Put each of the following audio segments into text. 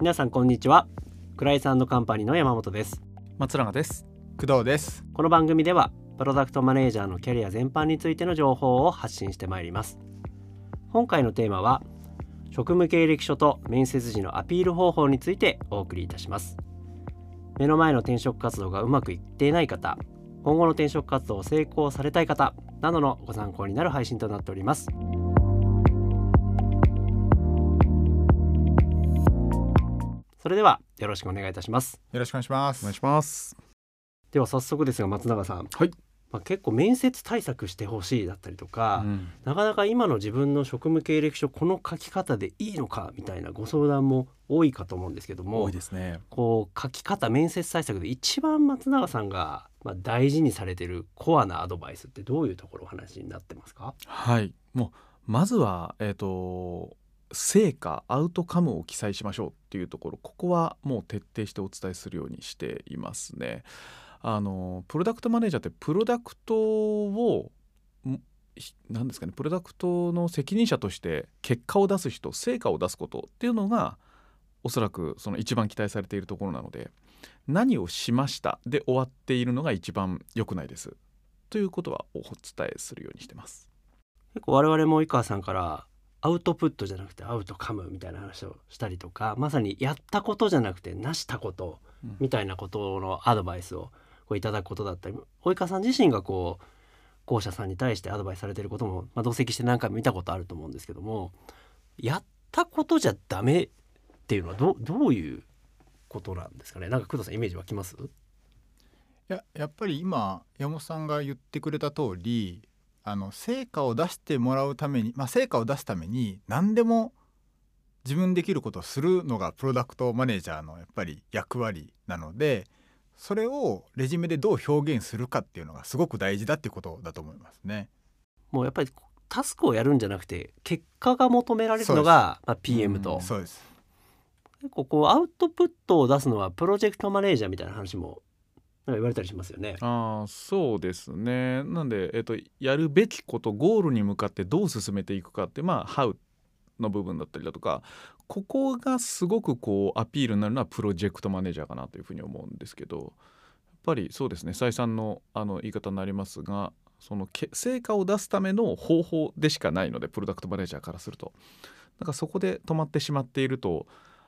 皆さんこんにちは。クライサンドカンパニーの山本です。松永です。工藤です。この番組ではプロダクトマネージャーのキャリア全般についての情報を発信してまいります。今回のテーマは職務経歴書と面接時のアピール方法についてお送りいたします。目の前の転職活動がうまくいっていない方今後の転職活動を成功されたい方などのご参考になる配信となっておりますそれではよろしくお願いいたします。よろしくお願いしまお願いすします。では早速ですが松永さん、はい。まあ、結構面接対策してほしいだったりとか、うん。なかなか今の自分の職務経歴書この書き方でいいのかみたいなご相談も多いかと思うんですけども多いですね。こう書き方面接対策で一番松永さんがまあ大事にされてるコアなアドバイスってどういうところお話になってますかはいもうまずはえっ、と成果アウトカムを記載しましょうっていうところここはもう徹底してお伝えするようにしていますねあのプロダクトマネージャーってプロダクトをんひなんですかねプロダクトの責任者として結果を出す人成果を出すことっていうのがおそらくその一番期待されているところなので何をしましたで終わっているのが一番良くないですということはお伝えするようにしてます。結構我々も及川さんからアウトプットじゃなくてアウトカムみたいな話をしたりとかまさにやったことじゃなくてなしたことうん。みたいなことのアドバイスをこういただくことだったり及川さん自身がこう校舎さんに対してアドバイスされてることも、まあ、同席して何回も見たことあると思うんですけどもやったことじゃダメっていうのはどどういうことなんですかね？なんか工藤さんイメージ湧きます？いややっぱり今山本さんが言ってくれた通りあの成果を出してもらうために、まあ、成果を出すために何でも自分できることをするのがプロダクトマネージャーのやっぱり役割なのでそれをレジュメでどう表現するかっていうのがすごく大事だっていうことだと思いますね。もうやっぱりタスクをやるんじゃなくて結果が求められるのが、まあ、PM と。うんそうです。結構こうアウトプットを出すのはプロジェクトマネージャーみたいな話も言われたりしますよね。あそうですね。なんで、えっと、やるべきことゴールに向かってどう進めていくかってまあ「How」の部分だったりだとかここがすごくこうアピールになるのはプロジェクトマネージャーかなというふうに思うんですけどやっぱりそうですね。再三のあの言い方になりますがその成果を出すための方法でしかないのでプロダクトマネージャーからすると。なんかそこで止まってしまっていると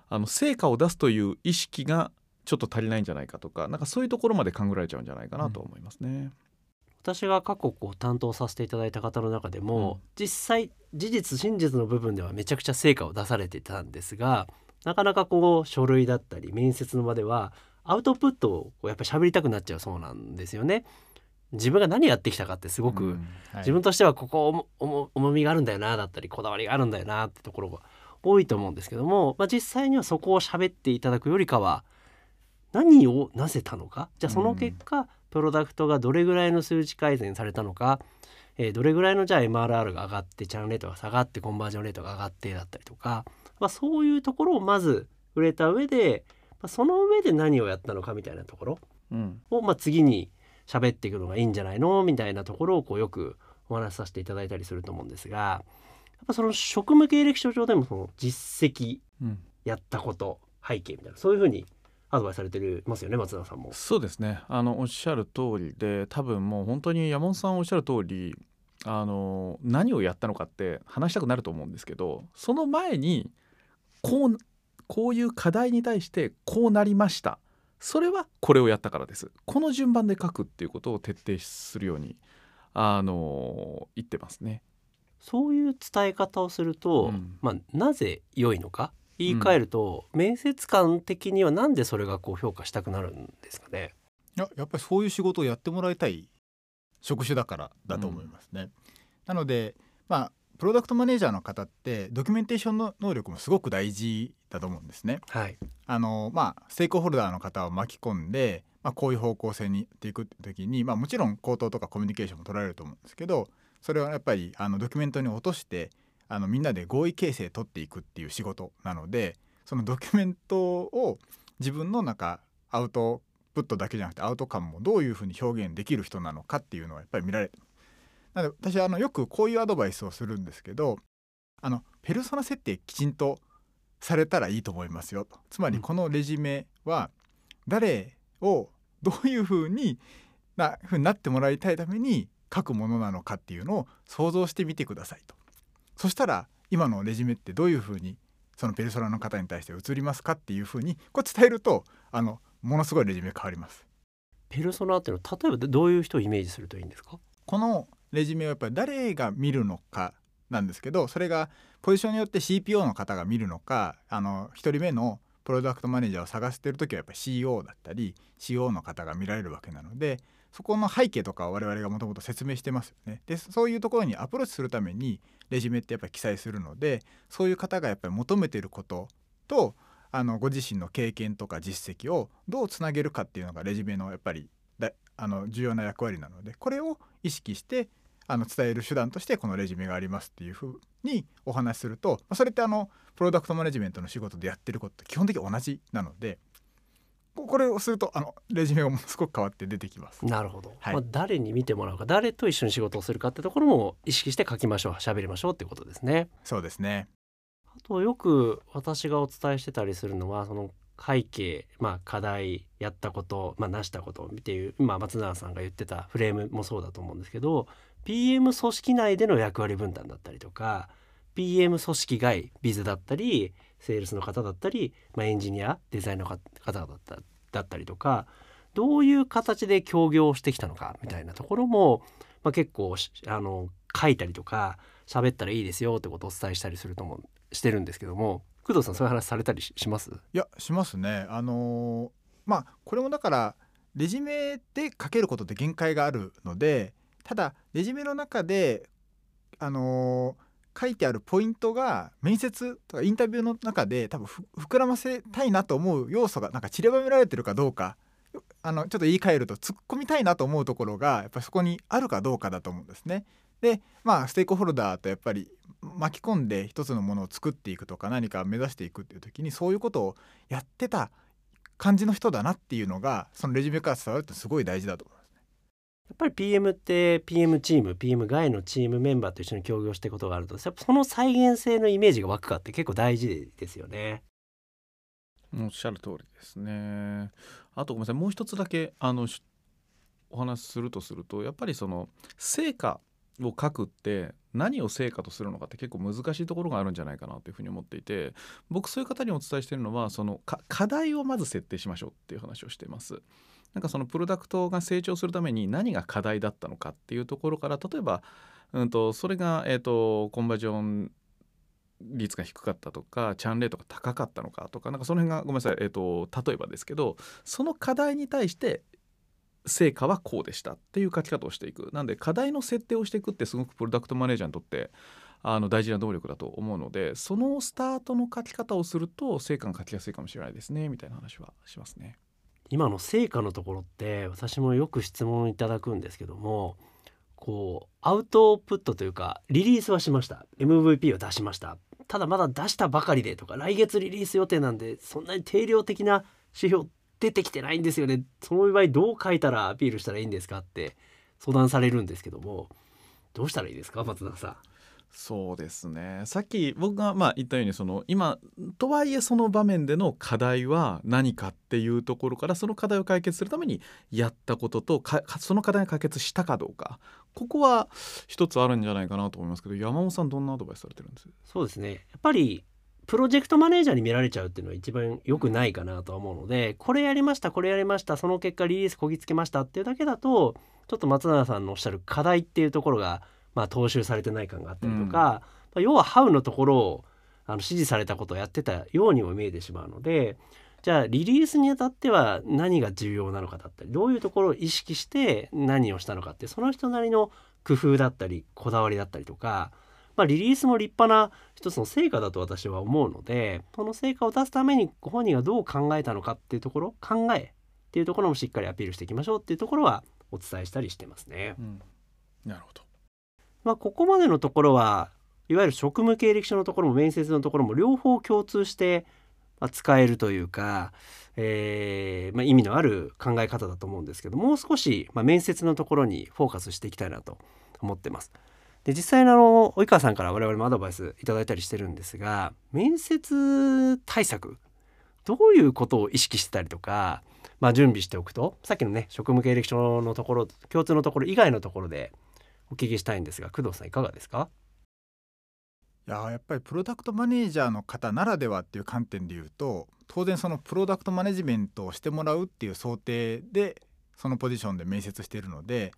あの成果を出すという意識がちょっと足りないんじゃないかとかなんかそういうところまで考えられちゃうんじゃないかなと思いますね。私が過去こう担当させていただいた方の中でも、うん実際事実真実の部分ではめちゃくちゃ成果を出されていたんですがなかなかこう書類だったり面接の場ではアウトプットをこうやっぱり喋りたくなっちゃうそうなんですよね。自分が何やってきたかってすごく、うんはい自分としてはここ重みがあるんだよなだったりこだわりがあるんだよなってところが多いと思うんですけども、まあ、実際にはそこを喋っていただくよりかは何をなせたのか？じゃあその結果、プロダクトがどれぐらいの数値改善されたのか、えーどれぐらいのじゃあ MRR が上がってチャンレートが下がってコンバージョンレートが上がってだったりとか、まあ、そういうところをまず触れた上で、まあ、その上で何をやったのかみたいなところ。うん。を、まあ、次に喋っていくのがいいんじゃないの？みたいなところをこうよくお話しさせていただいたりすると思うんですが。やっぱその職務経歴書上でもその実績うん。やったこと背景みたいなそういうふうにアドバイスされてるますよね松永さんも。そうですねあのおっしゃる通りで多分もう本当に山本さんおっしゃる通りあの何をやったのかって話したくなると思うんですけどその前にこうこういう課題に対してこうなりましたそれはこれをやったからですこの順番で書くっていうことを徹底するようにあの言ってますね。そういう伝え方をすると、うんまあ、なぜ良いのか言い換えると、面接官的にはなんでそれがこう評価したくなるんですかね？いややっぱりそういう仕事をやってもらいたい職種だからだと思いますね。なのでまあプロダクトマネージャーの方ってドキュメンテーションの能力もすごく大事だと思うんですね。はい、あのまあステークホルダーの方を巻き込んで、まあ、こういう方向性にっていく時に、まあ、もちろん口頭とかコミュニケーションも取られると思うんですけどそれはやっぱりあのドキュメントに落としてあのみんなで合意形成取っていくっていう仕事なのでそのドキュメントを自分の中アウトプットだけじゃなくてアウトカムもどういうふうに表現できる人なのかっていうのはやっぱり見られてなので私はあのよくこういうアドバイスをするんですけどあのペルソナ設定きちんとされたらいいと思いますよと。つまりこのレジュメは誰をどういうふうになふうになってもらいたいために書くものなのかっていうのを想像してみてくださいとそしたら今のレジュメってどういうふうにそのペルソナの方に対して映りますかっていうふうにこう伝えるとあのものすごいレジュメ変わります。ペルソナっていうのは例えばどういう人をイメージするといいんですか？このレジュメはやっぱり誰が見るのかなんですけどそれがポジションによって CPO の方が見るのかあの1人目のプロダクトマネージャーを探してる時はやっぱり CEO だったり CO の方が見られるわけなのでそこの背景とか我々がもともと説明してますよね。でそういうところにアプローチするためにレジュメってやっぱり記載するのでそういう方がやっぱり求めていることとあのご自身の経験とか実績をどうつなげるかっていうのがレジュメのやっぱりだあの重要な役割なのでこれを意識してあの伝える手段としてこのレジュメがありますっていうふうにお話しするとそれってあのプロダクトマネジメントの仕事でやってることと基本的に同じなのでこれをするとあのレジュメがものすごく変わって出てきます。なるほど、はいまあ、誰に見てもらうか誰と一緒に仕事をするかってところも意識して書きましょう喋りましょうっていうことですね。そうですねあとよく私がお伝えしてたりするのはその背景、まあ、課題やったこと、まあ、成したことっていう今松永さんが言ってたフレームもそうだと思うんですけど PM 組織内での役割分担だったりとか PM 組織外ビズだったりセールスの方だったり、まあ、エンジニアデザインの方だっただったりとかどういう形で協業してきたのかみたいなところも、まあ、結構あの書いたりとか喋ったらいいですよってことをお伝えしたりするともしてるんですけども工藤さんそういう話されたりします？いやしますね。あのーまあこれもだからレジメで書けることって限界があるのでただレジュメの中であのー書いてあるポイントが面接とかインタビューの中で多分膨らませたいなと思う要素がなんか散りばめられてるかどうかあのちょっと言い換えると突っ込みたいなと思うところがやっぱそこにあるかどうかだと思うんですね。でまあステークホルダーとやっぱり巻き込んで一つのものを作っていくとか何か目指していくっていう時にそういうことをやってた感じの人だなっていうのがそのレジュメから伝わるってすごい大事だと思います。やっぱり PM って PM チーム PM 外のチームメンバーと一緒に協業していくことがあるとその再現性のイメージが湧くかって結構大事ですよね。おっしゃる通りですね。あとごめんなさいもう一つだけあのお話しするとするとやっぱりその成果を書くって何を成果とするのかって結構難しいところがあるんじゃないかなというふうに思っていて僕そういう方にお伝えしているのはその課題をまず設定しましょうっていう話をしています。なんかそのプロダクトが成長するために何が課題だったのかっていうところから例えば、うん、とそれが、えー、とコンバージョン率が低かったとかチャンレートが高かったのかとかなんかその辺がごめんなさい、えー、と例えばですけどその課題に対して成果はこうでしたっていう書き方をしていくなんで課題の設定をしていくってすごくプロダクトマネージャーにとってあの大事な動力だと思うのでそのスタートの書き方をすると成果が書きやすいかもしれないですねみたいな話はしますね。今の成果のところって私もよく質問いただくんですけどもこうアウトプットというかリリースはしました。MVP を出しました。ただまだ出したばかりでとか来月リリース予定なんでそんなに定量的な指標出てきてないんですよね。その場合どう書いたらアピールしたらいいんですかって相談されるんですけどもどうしたらいいですか松永さん。そうですね。さっき僕がまあ言ったようにその今とはいえその場面での課題は何かっていうところからその課題を解決するためにやったこととかその課題が解決したかどうかここは一つあるんじゃないかなと思いますけど山本さんどんなアドバイスされてるんです？そうですね。やっぱりプロジェクトマネージャーに見られちゃうっていうのは一番良くないかなとは思うのでこれやりましたこれやりましたその結果リリースこぎつけましたっていうだけだとちょっと松永さんのおっしゃる課題っていうところがまあ踏襲されてない感があったりとか、まあ要はハウのところをあの指示されたことをやってたようにも見えてしまうのでじゃあリリースにあたっては何が重要なのかだったりどういうところを意識して何をしたのかってその人なりの工夫だったりこだわりだったりとかまあ、リリースも立派な一つの成果だと私は思うのでその成果を出すためにご本人がどう考えたのかっていうところ考えっていうところもしっかりアピールしていきましょうっていうところはお伝えしたりしてますね。うん、なるほどまあ、ここまでのところはいわゆる職務経歴書のところも面接のところも両方共通して使えるというか、えーまあ、意味のある考え方だと思うんですけどもう少しまあ面接のところにフォーカスしていきたいなと思ってます。で実際のあの及川さんから我々もアドバイスいただいたりしてるんですが面接対策どういうことを意識してたりとか、まあ、準備しておくとさっきのね職務経歴書のところ共通のところ以外のところでお聞きしたいんですが工藤さんいかがですか？いやーやっぱりプロダクトマネージャーの方ならではっていう観点で言うと当然そのプロダクトマネジメントをしてもらうっていう想定でそのポジションで面接しているので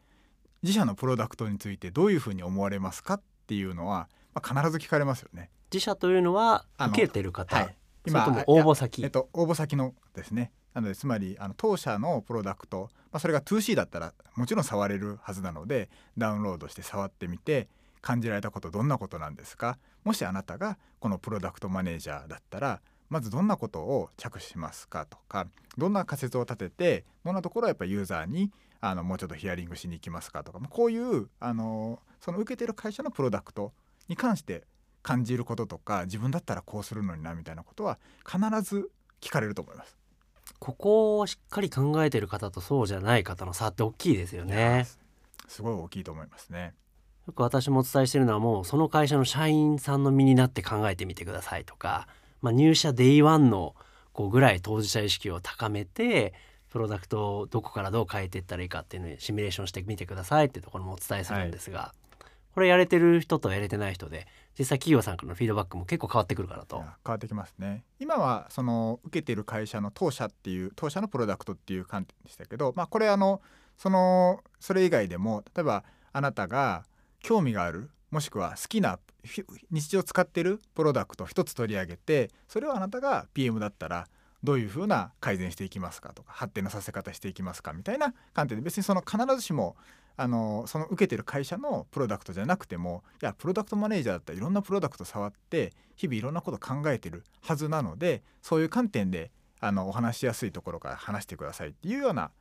自社のプロダクトについてどういうふうに思われますかっていうのは、まあ、必ず聞かれますよね。自社というのは受けてる方、はい、それとも応募先？えっと、応募先のですねなのでつまりあの当社のプロダクト、まあ、それが 2C だったらもちろん触れるはずなのでダウンロードして触ってみて感じられたことどんなことなんですか？もしあなたがこのプロダクトマネージャーだったらまずどんなことを着手しますかとかどんな仮説を立ててどんなところはやっぱユーザーにあのもうちょっとヒアリングしに行きますかとかこういうあのその受けてる会社のプロダクトに関して感じることとか自分だったらこうするのになみたいなことは必ず聞かれると思います。ここをしっかり考えてる方とそうじゃない方の差って大きいですよね。すごい大きいと思いますね。よく私もお伝えしてるのはもうその会社の社員さんの身になって考えてみてくださいとか、まあ、入社 day one のこうぐらい当事者意識を高めてプロダクトをどこからどう変えていったらいいかっていうのをシミュレーションしてみてくださいってところもお伝えするんですが、これやれてる人とやれてない人で実際企業さんからのフィードバックも結構変わってくるからと。変わってきますね今はその受けてる会社の当社っていう当社のプロダクトっていう観点でしたけど、まあ、これあのそのそれ以外でも例えばあなたが興味があるもしくは好きな日常使ってるプロダクト一つ取り上げてそれをあなたが PM だったらどういうふうな改善していきますかとか発展のさせ方していきますかみたいな観点で別にその必ずしもあのその受けてる会社のプロダクトじゃなくてもいやプロダクトマネージャーだったらいろんなプロダクト触って日々いろんなこと考えてるはずなのでそういう観点であのお話しやすいところから話してくださいっていうような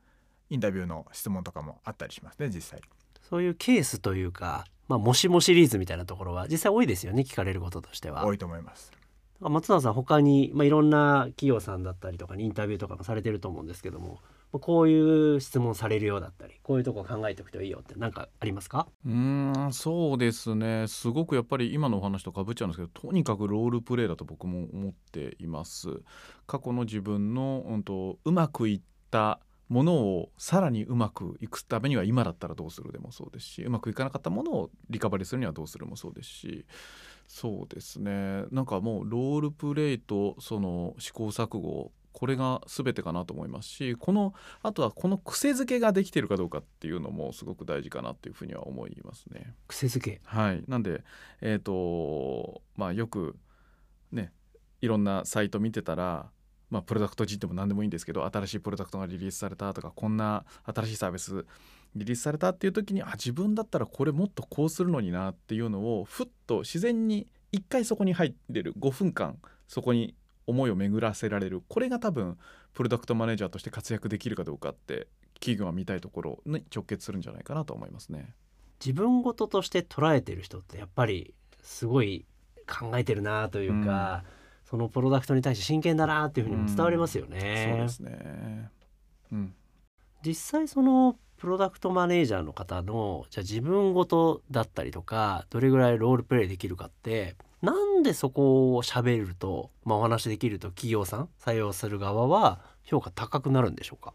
インタビューの質問とかもあったりしますね実際。そういうケースというか、まあ、もしもシリーズみたいなところは実際多いですよね聞かれることとしては。多いと思います。松永さん他に、まあ、いろんな企業さんだったりとかにインタビューとかもされてると思うんですけどもまあこういう質問されるようだったりこういうとこ考えておくといいよって何かありますか？うんそうですね。すごくやっぱり今のお話とかぶっちゃうんですけどとにかくロールプレイだと僕も思っています。過去の自分の、うん、とうまくいったものをさらにうまくいくためには今だったらどうするでもそうですしうまくいかなかったものをリカバリーするにはどうするもそうですし。そうですね。なんかもうロールプレイとその試行錯誤これが全てかなと思いますしこのあとはこの癖づけができてるかどうかっていうのもすごく大事かなっていうふうには思いますね。癖づけ？はい、なんでえっ、とまあよくねいろんなサイト見てたらまあプロダクト人でも何でもいいんですけど新しいプロダクトがリリースされたとかこんな新しいサービスリリースされたっていう時にあ自分だったらこれもっとこうするのになっていうのをふっと自然に一回そこに入れる5分間そこに思いを巡らせられるこれが多分プロダクトマネージャーとして活躍できるかどうかって企業が見たいところに直結するんじゃないかなと思いますね。自分事として捉えてる人ってやっぱりすごい考えてるなというか、そのプロダクトに対して真剣だなっていうふうにも伝わりますよね。そうですね。うん。実際そのプロダクトマネージャーの方のじゃあ自分ごとだったりとかどれぐらいロールプレイできるかってなんでそこを喋ると、まあ、お話できると企業さん採用する側は評価高くなるんでしょうか？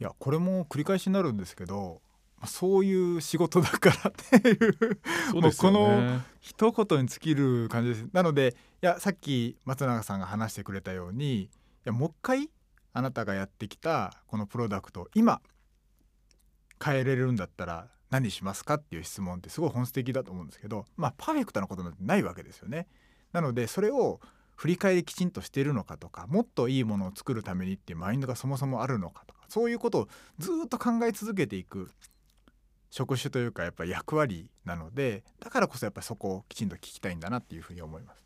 いやこれも繰り返しになるんですけどまあそういう仕事だからっていうそうですよもうこね。一言に尽きる感じですなのでいやさっき松永さんが話してくれたようにいやもう一回あなたがやってきたこのプロダクト今変えれるんだったら何しますかっていう質問ってすごい本質的だと思うんですけどまあパーフェクトなことなんてないわけですよね。なのでそれを振り返りきちんとしているのかとかもっといいものを作るためにっていうマインドがそもそもあるのかとかそういうことをずっと考え続けていく職種というかやっぱり役割なのでだからこそやっぱりそこをきちんと聞きたいんだなっていうふうに思います。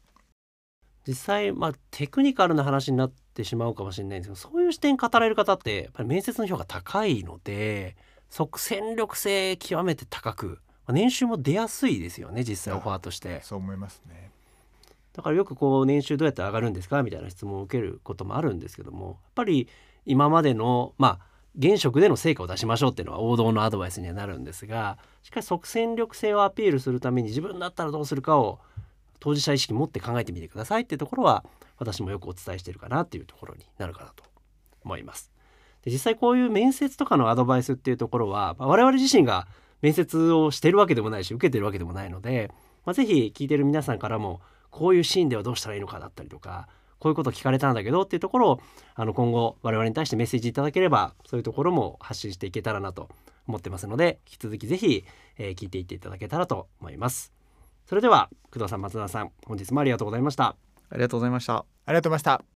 実際まあテクニカルな話になってしまうかもしれないんですけどそういう視点語られる方ってやっぱり面接の評価高いので即戦力性極めて高く、まあ年収も出やすいですよね実際オファーとして。そう思いますね。だからよくこう年収どうやって上がるんですかみたいな質問を受けることもあるんですけどもやっぱり今までのまあ現職での成果を出しましょうっていうのは王道のアドバイスにはなるんですがしっかり即戦力性をアピールするために自分だったらどうするかを当事者意識持って考えてみてくださいっていうところは私もよくお伝えしているかなっていうところになるかなと思います。で実際こういう面接とかのアドバイスっていうところは、まあ我々自身が面接をしてるわけでもないし受けてるわけでもないので、まあ、ぜひ聞いてる皆さんからもこういうシーンではどうしたらいいのかだったりとかこういうこと聞かれたんだけどっていうところをあの今後我々に対してメッセージいただければそういうところも発信していけたらなと思ってますので引き続きぜひ、えー聞いていっていただけたらと思います。それでは工藤さん松田さん本日もありがとうございました。ありがとうございましたありがとうございました